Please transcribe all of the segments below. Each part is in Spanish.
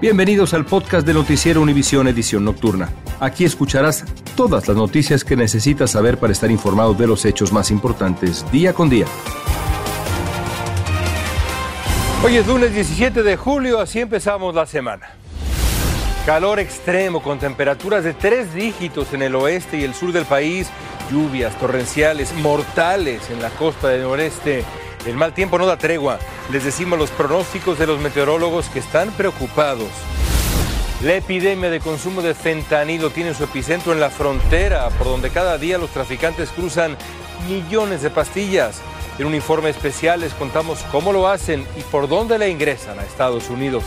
Bienvenidos al podcast de Noticiero Univisión Edición Nocturna. Aquí escucharás todas las noticias que necesitas saber para estar informado de los hechos más importantes día con día. Hoy es lunes 17 de julio, así empezamos la semana. Calor extremo con temperaturas de tres dígitos en el oeste y el sur del país, lluvias torrenciales mortales en la costa del noreste. El mal tiempo no da tregua. Les decimos los pronósticos de los meteorólogos que están preocupados. La epidemia de consumo de fentanilo tiene su epicentro en la frontera, por donde cada día los traficantes cruzan millones de pastillas. En un informe especial les contamos cómo lo hacen y por dónde la ingresan a Estados Unidos.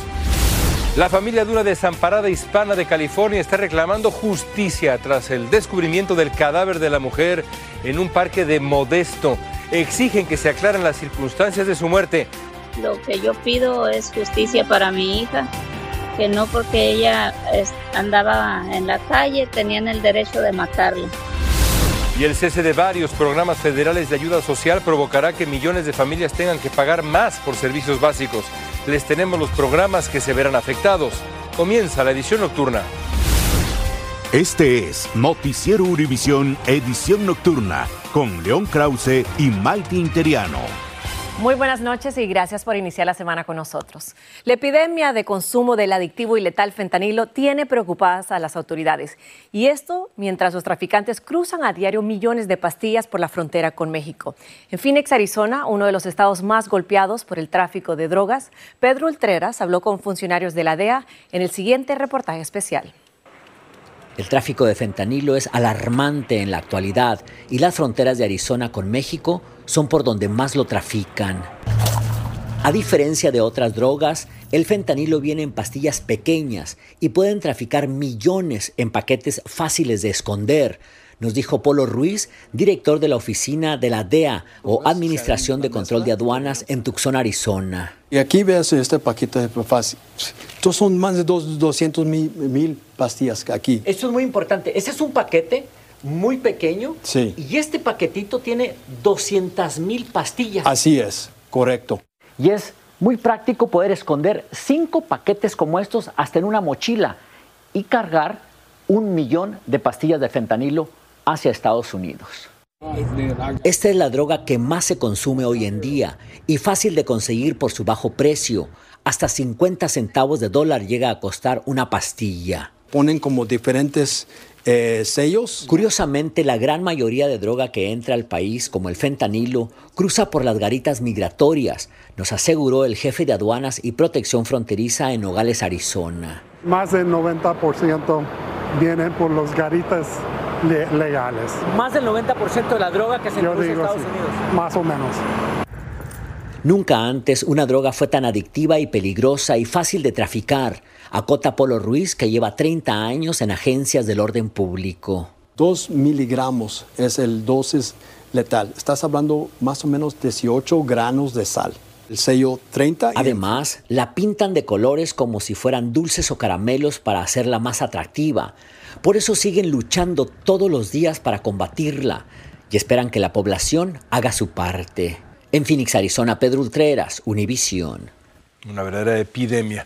La familia de una desamparada hispana de California está reclamando justicia tras el descubrimiento del cadáver de la mujer en un parque de Modesto. Exigen que se aclaren las circunstancias de su muerte. Lo que yo pido es justicia para mi hija, que no porque ella andaba en la calle tenían el derecho de matarla. Y el cese de varios programas federales de ayuda social provocará que millones de familias tengan que pagar más por servicios básicos. Les tenemos los programas que se verán afectados. Comienza la edición nocturna. Este es Noticiero Univisión Edición Nocturna con León Krause y Maite Interiano. Muy buenas noches y gracias por iniciar la semana con nosotros. La epidemia de consumo del adictivo y letal fentanilo tiene preocupadas a las autoridades. Y esto mientras los traficantes cruzan a diario millones de pastillas por la frontera con México. En Phoenix, Arizona, uno de los estados más golpeados por el tráfico de drogas, Pedro Ultreras habló con funcionarios de la DEA en el siguiente reportaje especial. El tráfico de fentanilo es alarmante en la actualidad y las fronteras de Arizona con México son por donde más lo trafican. A diferencia de otras drogas, el fentanilo viene en pastillas pequeñas y pueden traficar millones en paquetes fáciles de esconder, nos dijo Polo Ruiz, director de la oficina de la DEA o Administración de Control de Aduanas en Tucson, Arizona. Y aquí ves este paquete de fácil. Estos son más de dos- 200 mil, mil pastillas aquí. Esto es muy importante. Este es un paquete muy pequeño Sí. y este paquetito tiene 200 mil pastillas. Así es, correcto. Y es muy práctico poder esconder cinco paquetes como estos hasta en una mochila y cargar un millón de pastillas de fentanilo hacia Estados Unidos. Esta es la droga que más se consume hoy en día y fácil de conseguir por su bajo precio. Hasta 50 centavos de dólar llega a costar una pastilla. Ponen como diferentes eh, sellos. Curiosamente, la gran mayoría de droga que entra al país, como el fentanilo, cruza por las garitas migratorias, nos aseguró el jefe de aduanas y protección fronteriza en Nogales, Arizona. Más del 90% vienen por los garitas le- legales. Más del 90% de la droga que se Yo introduce a digo Estados sí, Unidos. más o menos. Nunca antes una droga fue tan adictiva y peligrosa y fácil de traficar, acota Polo Ruiz, que lleva 30 años en agencias del orden público. Dos miligramos es el dosis letal. Estás hablando más o menos 18 granos de sal. El sello 30. y- Además, la pintan de colores como si fueran dulces o caramelos para hacerla más atractiva. Por eso siguen luchando todos los días para combatirla y esperan que la población haga su parte. En Phoenix, Arizona, Pedro Ultreras, Univisión. Una verdadera epidemia.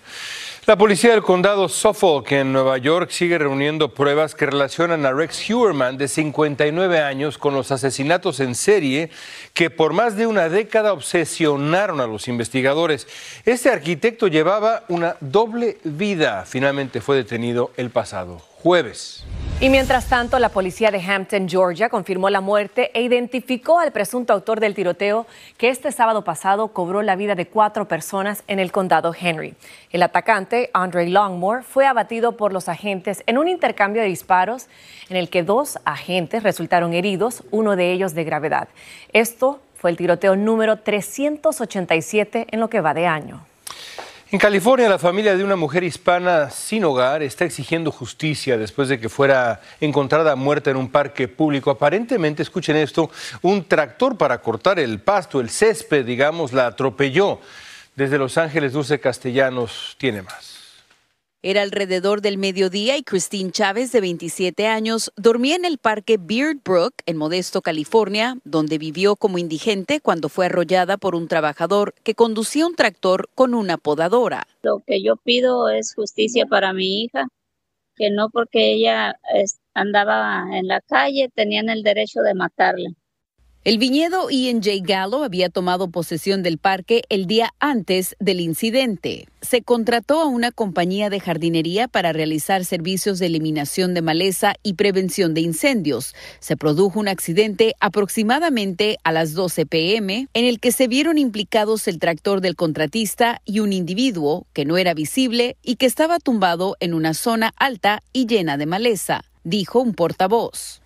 La policía del condado Suffolk en Nueva York sigue reuniendo pruebas que relacionan a Rex Huerman de 59 años con los asesinatos en serie que por más de una década obsesionaron a los investigadores. Este arquitecto llevaba una doble vida. Finalmente fue detenido el pasado jueves. Y mientras tanto, la policía de Hampton, Georgia, confirmó la muerte e identificó al presunto autor del tiroteo que este sábado pasado cobró la vida de cuatro personas en el condado Henry. El atacante, Andre Longmore, fue abatido por los agentes en un intercambio de disparos en el que dos agentes resultaron heridos, uno de ellos de gravedad. Esto fue el tiroteo número 387 en lo que va de año. En California, la familia de una mujer hispana sin hogar está exigiendo justicia después de que fuera encontrada muerta en un parque público. Aparentemente, escuchen esto, un tractor para cortar el pasto, el césped, digamos, la atropelló. Desde Los Ángeles, Dulce Castellanos tiene más. Era alrededor del mediodía y Christine Chávez, de 27 años, dormía en el parque Beard Brook, en Modesto, California, donde vivió como indigente cuando fue arrollada por un trabajador que conducía un tractor con una podadora. Lo que yo pido es justicia para mi hija, que no porque ella andaba en la calle tenían el derecho de matarla. El viñedo Ian J. Gallo había tomado posesión del parque el día antes del incidente. Se contrató a una compañía de jardinería para realizar servicios de eliminación de maleza y prevención de incendios. Se produjo un accidente aproximadamente a las 12 pm en el que se vieron implicados el tractor del contratista y un individuo que no era visible y que estaba tumbado en una zona alta y llena de maleza, dijo un portavoz.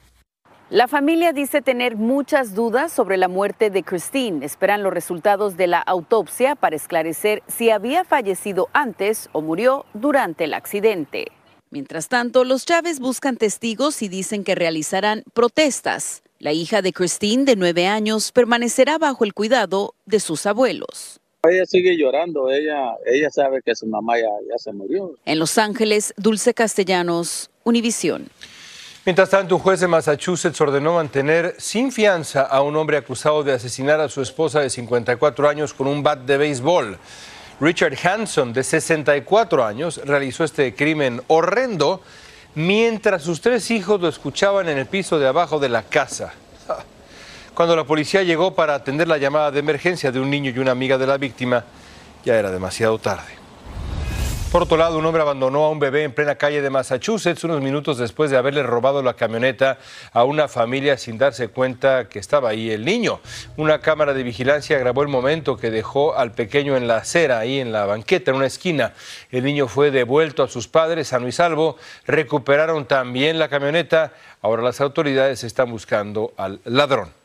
La familia dice tener muchas dudas sobre la muerte de Christine. Esperan los resultados de la autopsia para esclarecer si había fallecido antes o murió durante el accidente. Mientras tanto, los Chávez buscan testigos y dicen que realizarán protestas. La hija de Christine, de nueve años, permanecerá bajo el cuidado de sus abuelos. Ella sigue llorando, ella, ella sabe que su mamá ya, ya se murió. En Los Ángeles, Dulce Castellanos, Univisión. Mientras tanto, un juez de Massachusetts ordenó mantener sin fianza a un hombre acusado de asesinar a su esposa de 54 años con un bat de béisbol. Richard Hanson, de 64 años, realizó este crimen horrendo mientras sus tres hijos lo escuchaban en el piso de abajo de la casa. Cuando la policía llegó para atender la llamada de emergencia de un niño y una amiga de la víctima, ya era demasiado tarde. Por otro lado, un hombre abandonó a un bebé en plena calle de Massachusetts unos minutos después de haberle robado la camioneta a una familia sin darse cuenta que estaba ahí el niño. Una cámara de vigilancia grabó el momento que dejó al pequeño en la acera, ahí en la banqueta, en una esquina. El niño fue devuelto a sus padres, sano y salvo. Recuperaron también la camioneta. Ahora las autoridades están buscando al ladrón.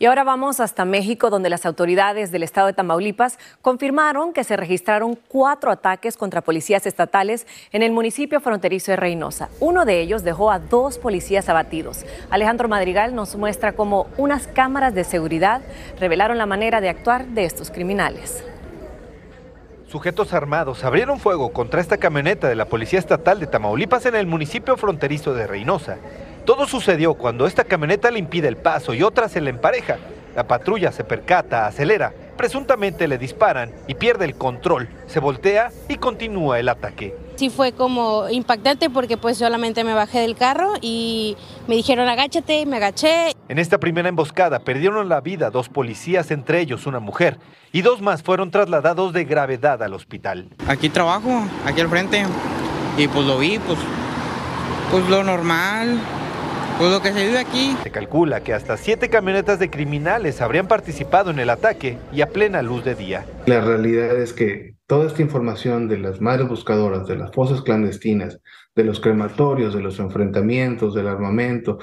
Y ahora vamos hasta México, donde las autoridades del estado de Tamaulipas confirmaron que se registraron cuatro ataques contra policías estatales en el municipio fronterizo de Reynosa. Uno de ellos dejó a dos policías abatidos. Alejandro Madrigal nos muestra cómo unas cámaras de seguridad revelaron la manera de actuar de estos criminales. Sujetos armados abrieron fuego contra esta camioneta de la Policía Estatal de Tamaulipas en el municipio fronterizo de Reynosa. Todo sucedió cuando esta camioneta le impide el paso y otra se le empareja. La patrulla se percata, acelera, presuntamente le disparan y pierde el control. Se voltea y continúa el ataque. Sí fue como impactante porque pues solamente me bajé del carro y me dijeron agáchate, me agaché. En esta primera emboscada perdieron la vida dos policías, entre ellos una mujer, y dos más fueron trasladados de gravedad al hospital. Aquí trabajo, aquí al frente, y pues lo vi, pues, pues lo normal, pues lo que se vive aquí. Se calcula que hasta siete camionetas de criminales habrían participado en el ataque y a plena luz de día. La realidad es que toda esta información de las madres buscadoras, de las fosas clandestinas, de los crematorios, de los enfrentamientos, del armamento,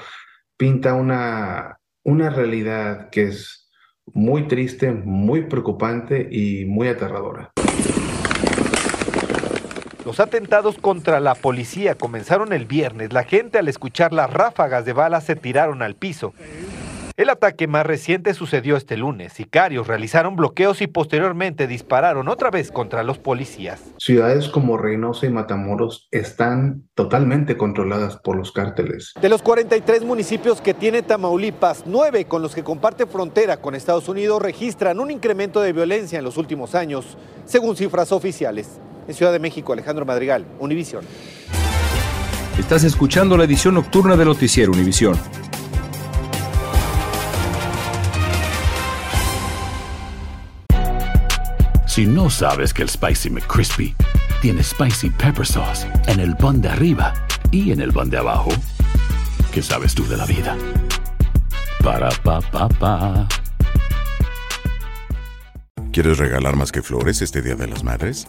pinta una, una realidad que es muy triste, muy preocupante y muy aterradora. Los atentados contra la policía comenzaron el viernes. La gente al escuchar las ráfagas de balas se tiraron al piso. El ataque más reciente sucedió este lunes. Sicarios realizaron bloqueos y posteriormente dispararon otra vez contra los policías. Ciudades como Reynosa y Matamoros están totalmente controladas por los cárteles. De los 43 municipios que tiene Tamaulipas, nueve con los que comparte frontera con Estados Unidos registran un incremento de violencia en los últimos años, según cifras oficiales. En Ciudad de México, Alejandro Madrigal, Univisión. Estás escuchando la edición nocturna de Noticiero Univisión. Si no sabes que el Spicy McCrispy tiene Spicy Pepper Sauce en el pan de arriba y en el pan de abajo, ¿qué sabes tú de la vida? Para, pa, pa, pa. ¿Quieres regalar más que flores este Día de las Madres?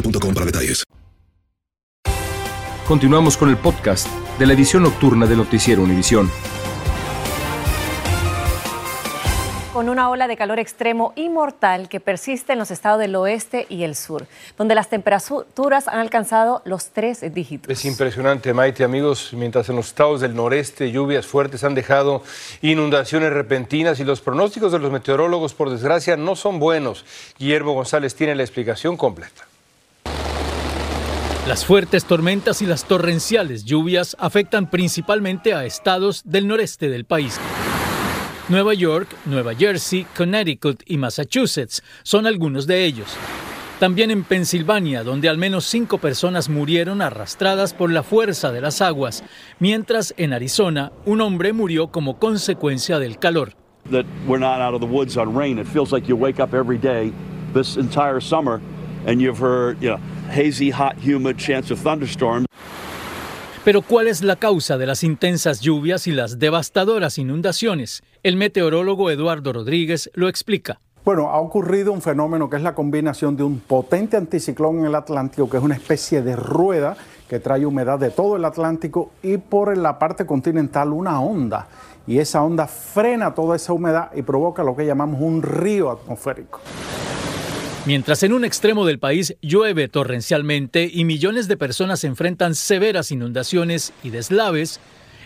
boostmobile.com para detalles. Continuamos con el podcast de la edición nocturna de Noticiero Univisión. Con una ola de calor extremo y mortal que persiste en los estados del oeste y el sur, donde las temperaturas han alcanzado los tres dígitos. Es impresionante, Maite, amigos, mientras en los estados del noreste lluvias fuertes han dejado inundaciones repentinas y los pronósticos de los meteorólogos, por desgracia, no son buenos. Guillermo González tiene la explicación completa. Las fuertes tormentas y las torrenciales lluvias afectan principalmente a estados del noreste del país. Nueva York, Nueva Jersey, Connecticut y Massachusetts son algunos de ellos. También en Pensilvania, donde al menos cinco personas murieron arrastradas por la fuerza de las aguas, mientras en Arizona un hombre murió como consecuencia del calor. That we're not out of the woods on rain. It feels like you wake up every day this entire summer and you've heard, you know, hazy, hot, humid, chance of thunderstorms. Pero ¿cuál es la causa de las intensas lluvias y las devastadoras inundaciones? El meteorólogo Eduardo Rodríguez lo explica. Bueno, ha ocurrido un fenómeno que es la combinación de un potente anticiclón en el Atlántico, que es una especie de rueda que trae humedad de todo el Atlántico, y por la parte continental una onda. Y esa onda frena toda esa humedad y provoca lo que llamamos un río atmosférico. Mientras en un extremo del país llueve torrencialmente y millones de personas enfrentan severas inundaciones y deslaves,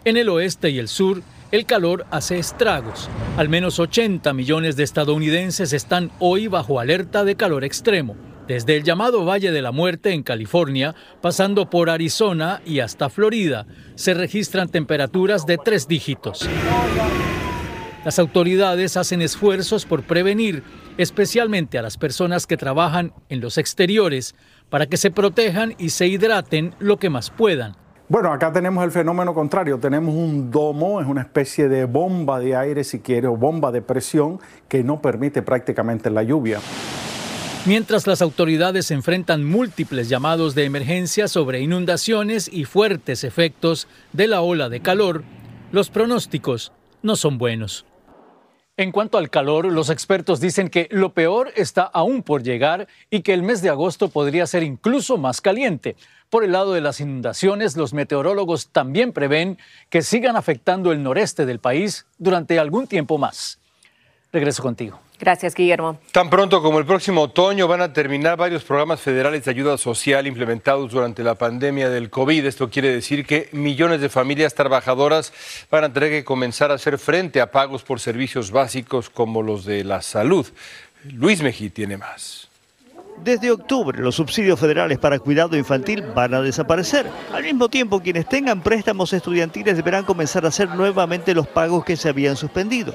en el oeste y el sur el calor hace estragos. Al menos 80 millones de estadounidenses están hoy bajo alerta de calor extremo. Desde el llamado Valle de la Muerte en California, pasando por Arizona y hasta Florida, se registran temperaturas de tres dígitos. Las autoridades hacen esfuerzos por prevenir, especialmente a las personas que trabajan en los exteriores, para que se protejan y se hidraten lo que más puedan. Bueno, acá tenemos el fenómeno contrario. Tenemos un domo, es una especie de bomba de aire, si quiere, o bomba de presión que no permite prácticamente la lluvia. Mientras las autoridades enfrentan múltiples llamados de emergencia sobre inundaciones y fuertes efectos de la ola de calor, los pronósticos no son buenos. En cuanto al calor, los expertos dicen que lo peor está aún por llegar y que el mes de agosto podría ser incluso más caliente. Por el lado de las inundaciones, los meteorólogos también prevén que sigan afectando el noreste del país durante algún tiempo más. Regreso contigo. Gracias, Guillermo. Tan pronto como el próximo otoño van a terminar varios programas federales de ayuda social implementados durante la pandemia del COVID. Esto quiere decir que millones de familias trabajadoras van a tener que comenzar a hacer frente a pagos por servicios básicos como los de la salud. Luis Mejí tiene más. Desde octubre, los subsidios federales para cuidado infantil van a desaparecer. Al mismo tiempo, quienes tengan préstamos estudiantiles deberán comenzar a hacer nuevamente los pagos que se habían suspendido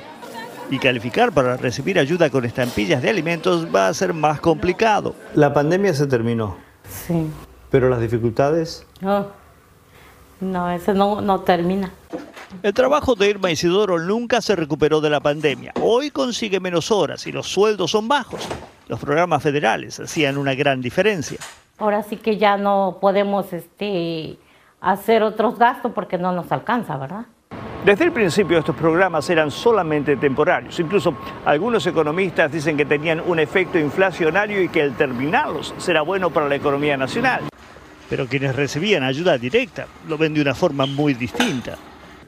y calificar para recibir ayuda con estampillas de alimentos va a ser más complicado. La pandemia se terminó. Sí. Pero las dificultades... No, no eso no, no termina. El trabajo de Irma Isidoro nunca se recuperó de la pandemia. Hoy consigue menos horas y los sueldos son bajos. Los programas federales hacían una gran diferencia. Ahora sí que ya no podemos este, hacer otros gastos porque no nos alcanza, ¿verdad? Desde el principio estos programas eran solamente temporarios. Incluso algunos economistas dicen que tenían un efecto inflacionario y que el terminarlos será bueno para la economía nacional. Pero quienes recibían ayuda directa lo ven de una forma muy distinta.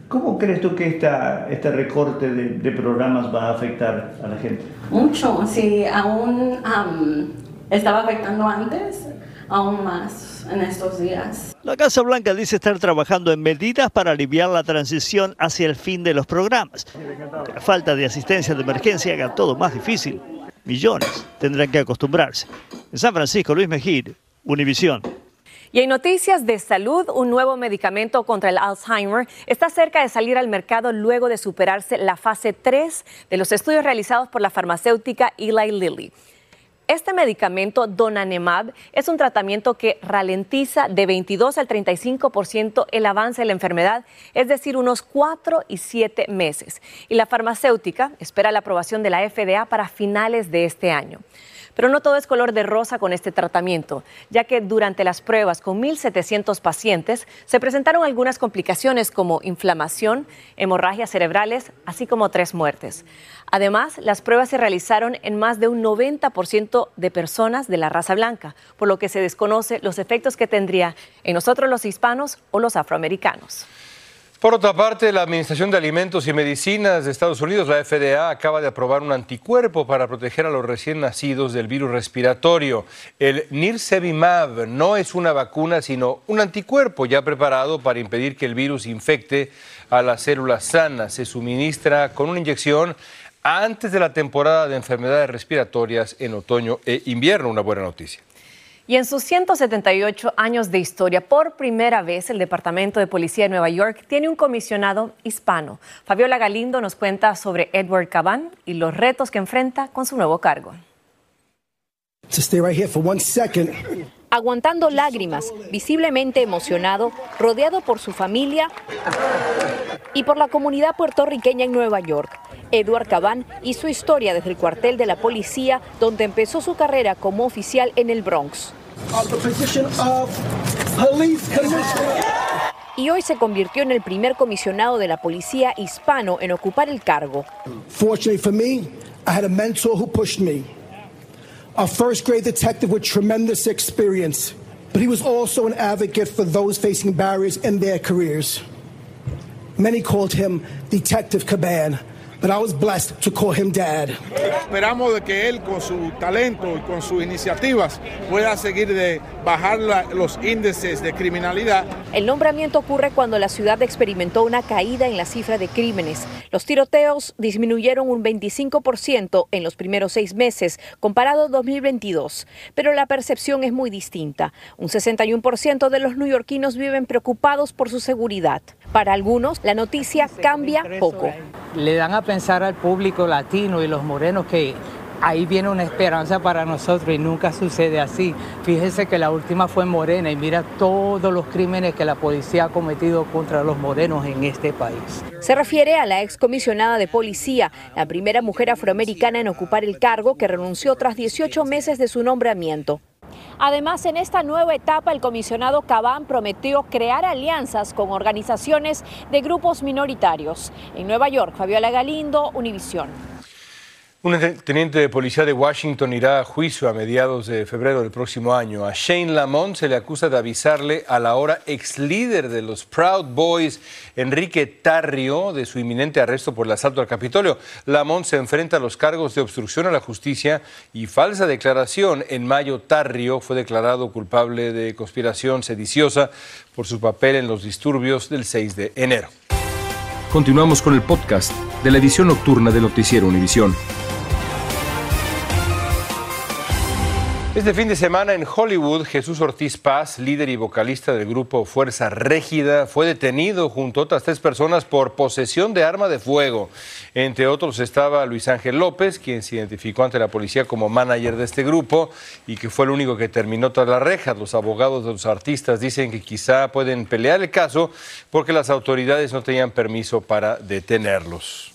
¿Cómo crees tú que esta, este recorte de, de programas va a afectar a la gente? Mucho, si aún estaba afectando antes, aún más en estos días. La Casa Blanca dice estar trabajando en medidas para aliviar la transición hacia el fin de los programas. La falta de asistencia de emergencia haga todo más difícil. Millones tendrán que acostumbrarse. En San Francisco, Luis Mejir, Univisión. Y en noticias de salud, un nuevo medicamento contra el Alzheimer está cerca de salir al mercado luego de superarse la fase 3 de los estudios realizados por la farmacéutica Eli Lilly. Este medicamento, Donanemab, es un tratamiento que ralentiza de 22 al 35% el avance de la enfermedad, es decir, unos 4 y 7 meses. Y la farmacéutica espera la aprobación de la FDA para finales de este año. Pero no todo es color de rosa con este tratamiento, ya que durante las pruebas con 1.700 pacientes se presentaron algunas complicaciones como inflamación, hemorragias cerebrales, así como tres muertes. Además, las pruebas se realizaron en más de un 90% de personas de la raza blanca, por lo que se desconoce los efectos que tendría en nosotros los hispanos o los afroamericanos. Por otra parte, la Administración de Alimentos y Medicinas de Estados Unidos, la FDA, acaba de aprobar un anticuerpo para proteger a los recién nacidos del virus respiratorio. El Nirsevimab no es una vacuna, sino un anticuerpo ya preparado para impedir que el virus infecte a las células sanas. Se suministra con una inyección antes de la temporada de enfermedades respiratorias en otoño e invierno. Una buena noticia. Y en sus 178 años de historia, por primera vez el Departamento de Policía de Nueva York tiene un comisionado hispano. Fabiola Galindo nos cuenta sobre Edward Caban y los retos que enfrenta con su nuevo cargo. Aguantando lágrimas, visiblemente emocionado, rodeado por su familia y por la comunidad puertorriqueña en Nueva York. Edward Caban hizo historia desde el cuartel de la policía, donde empezó su carrera como oficial en el Bronx. Y hoy se convirtió en el primer comisionado de la policía hispano en ocupar el cargo. Fortunately for me, I had a mentor who pushed me. A first grade detective with tremendous experience, but he was also an advocate for those facing barriers in their careers. Many called him Detective Caban but I was blessed to call him dad. Esperamos de que él con su talento y con sus iniciativas pueda seguir de bajar la, los índices de criminalidad. El nombramiento ocurre cuando la ciudad experimentó una caída en la cifra de crímenes. Los tiroteos disminuyeron un 25% en los primeros seis meses comparado a 2022, pero la percepción es muy distinta. Un 61% de los neoyorquinos viven preocupados por su seguridad. Para algunos, la noticia cambia poco. Le dan a pensar al público latino y los morenos que ahí viene una esperanza para nosotros y nunca sucede así. Fíjese que la última fue Morena y mira todos los crímenes que la policía ha cometido contra los morenos en este país. Se refiere a la excomisionada de policía, la primera mujer afroamericana en ocupar el cargo que renunció tras 18 meses de su nombramiento. Además, en esta nueva etapa, el comisionado Cabán prometió crear alianzas con organizaciones de grupos minoritarios. En Nueva York, Fabiola Galindo, Univisión. Un teniente de policía de Washington irá a juicio a mediados de febrero del próximo año. A Shane Lamont se le acusa de avisarle a la hora ex líder de los Proud Boys, Enrique Tarrio, de su inminente arresto por el asalto al Capitolio. Lamont se enfrenta a los cargos de obstrucción a la justicia y falsa declaración. En mayo, Tarrio fue declarado culpable de conspiración sediciosa por su papel en los disturbios del 6 de enero. Continuamos con el podcast de la edición nocturna de Noticiero Univisión. Este fin de semana en Hollywood, Jesús Ortiz Paz, líder y vocalista del grupo Fuerza Régida, fue detenido junto a otras tres personas por posesión de arma de fuego. Entre otros estaba Luis Ángel López, quien se identificó ante la policía como manager de este grupo y que fue el único que terminó tras las rejas. Los abogados de los artistas dicen que quizá pueden pelear el caso porque las autoridades no tenían permiso para detenerlos.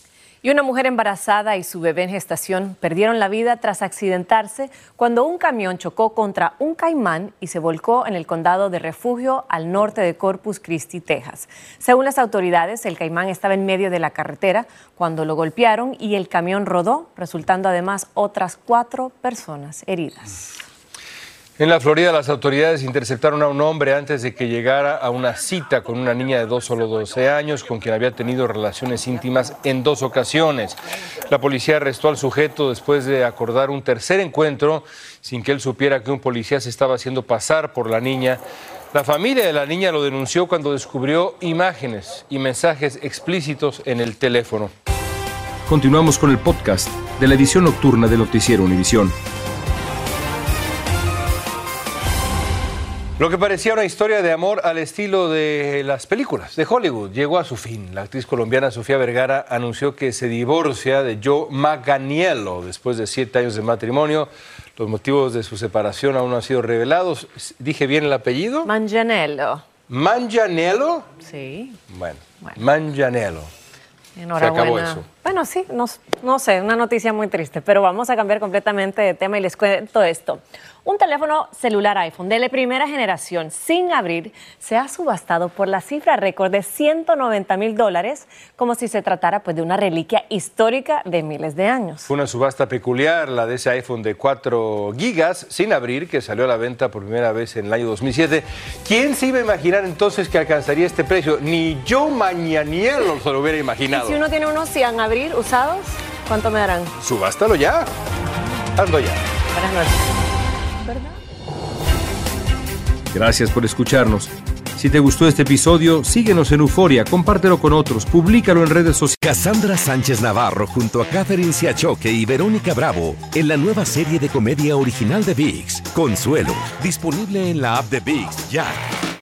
Y una mujer embarazada y su bebé en gestación perdieron la vida tras accidentarse cuando un camión chocó contra un caimán y se volcó en el condado de Refugio al norte de Corpus Christi, Texas. Según las autoridades, el caimán estaba en medio de la carretera cuando lo golpearon y el camión rodó, resultando además otras cuatro personas heridas. En la Florida, las autoridades interceptaron a un hombre antes de que llegara a una cita con una niña de dos solo 12 años, con quien había tenido relaciones íntimas en dos ocasiones. La policía arrestó al sujeto después de acordar un tercer encuentro sin que él supiera que un policía se estaba haciendo pasar por la niña. La familia de la niña lo denunció cuando descubrió imágenes y mensajes explícitos en el teléfono. Continuamos con el podcast de la edición nocturna de Noticiero Univisión. Lo que parecía una historia de amor al estilo de las películas de Hollywood llegó a su fin. La actriz colombiana Sofía Vergara anunció que se divorcia de Joe Maganiello después de siete años de matrimonio. Los motivos de su separación aún no han sido revelados. ¿Dije bien el apellido? Manganiello. ¿Manganiello? Sí. Bueno, Manganiello. Enhorabuena. Se acabó eso. Bueno, sí, no, no sé, una noticia muy triste, pero vamos a cambiar completamente de tema y les cuento esto. Un teléfono celular iPhone de la primera generación sin abrir se ha subastado por la cifra récord de 190 mil dólares, como si se tratara pues, de una reliquia histórica de miles de años. Una subasta peculiar, la de ese iPhone de 4 gigas sin abrir, que salió a la venta por primera vez en el año 2007. ¿Quién se iba a imaginar entonces que alcanzaría este precio? Ni yo Mañanielo se lo hubiera imaginado. ¿Y si uno tiene unos sin abrir usados, ¿cuánto me darán? Subástalo ya. Hazlo ya. Buenas noches. Gracias por escucharnos. Si te gustó este episodio, síguenos en Euforia, compártelo con otros, públicalo en redes sociales. Cassandra Sánchez Navarro junto a Catherine Siachoque y Verónica Bravo en la nueva serie de comedia original de VIX, Consuelo, disponible en la app de VIX ya.